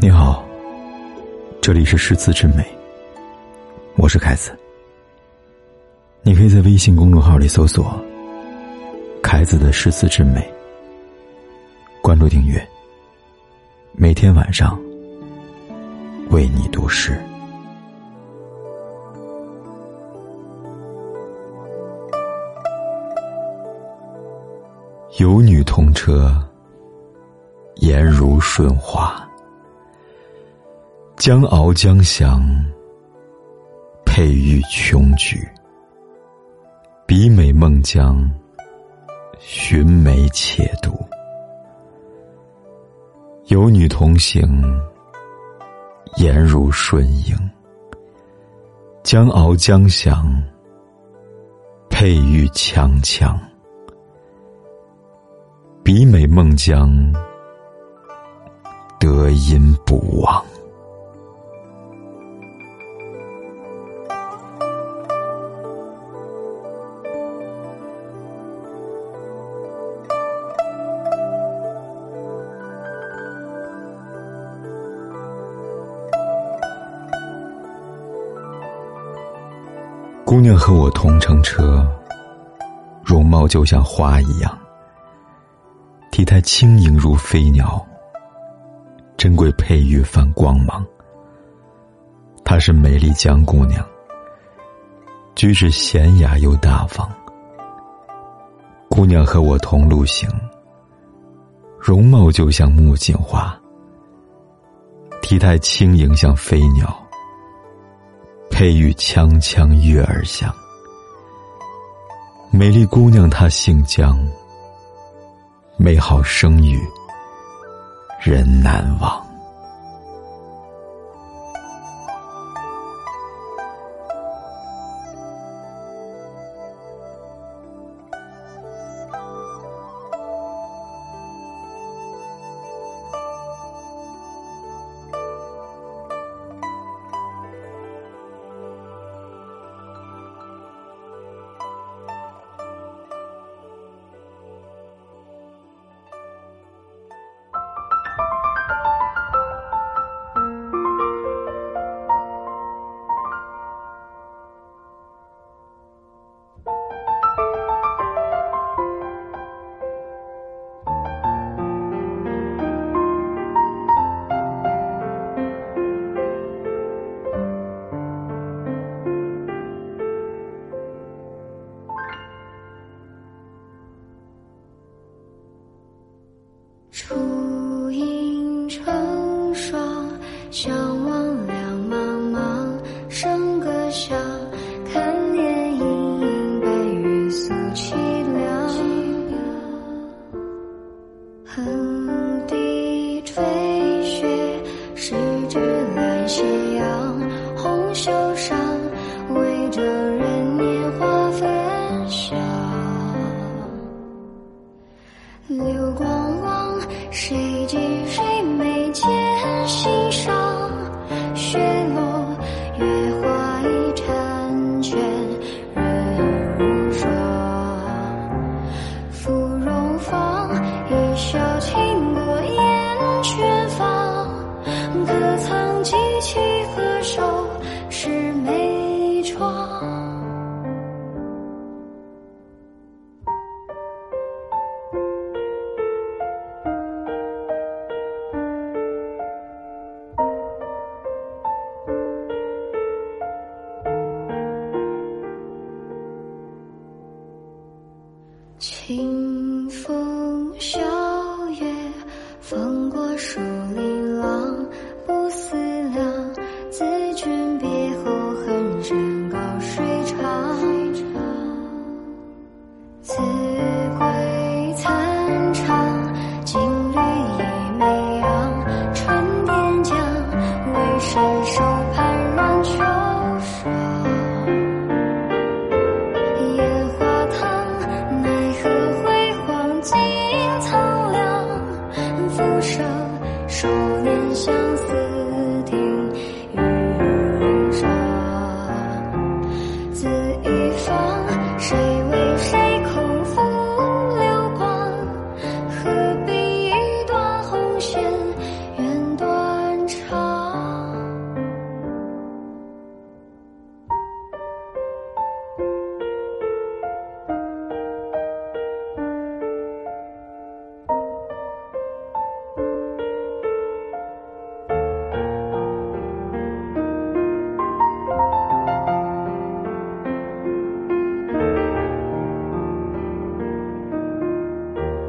你好，这里是诗词之美，我是凯子。你可以在微信公众号里搜索“凯子的诗词之美”，关注订阅，每天晚上为你读诗。有女同车，颜如舜华。将翱将翔，佩玉琼举。比美孟姜，寻梅且读。有女同行，颜如舜盈。将翱将翔，佩玉锵锵。比美孟姜，德音不忘。姑娘和我同乘车，容貌就像花一样，体态轻盈如飞鸟，珍贵佩玉泛光芒。她是美丽江姑娘，举止娴雅又大方。姑娘和我同路行，容貌就像木槿花，体态轻盈像飞鸟。佩玉锵锵悦耳响，美丽姑娘她姓姜，美好声誉人难忘。一风过树林廊。不思量，自君别后，恨山高水长。少年相思。